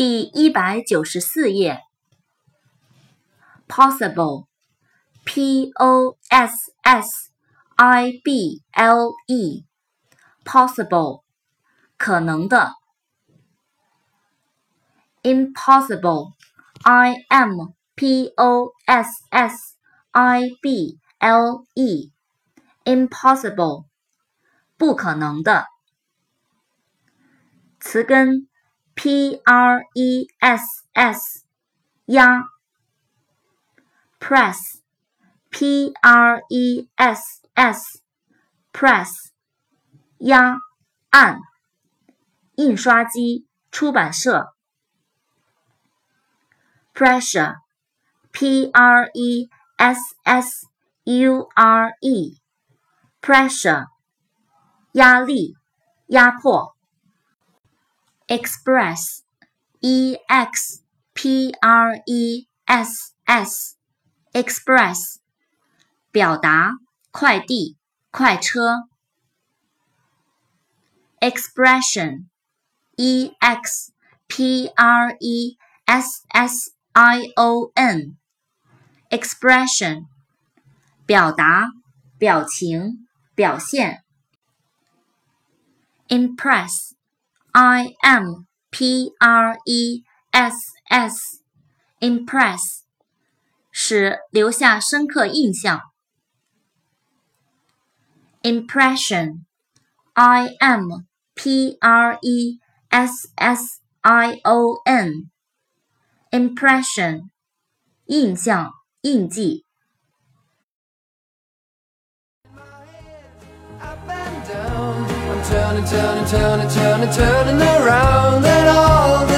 第一百九十四页。possible，p o s s i b l e，possible，可能的。impossible，i m p o s s i b l e，impossible，不可能的。词根。P R E S S 压，press，P R E S S press 压按，印刷机、出版社。pressure，P R E S S U R E pressure 压力、压迫。 express, e x p r e s s, express，表达，快递，快车。expression, e x p r e s s i o n, expression，表达，表情，表现。impress。 I M P R E S S impress 使留下深刻印象。Impression I M P R E S S I O N impression 印象印记。 Turning, turning, turning, turning, turning around. And all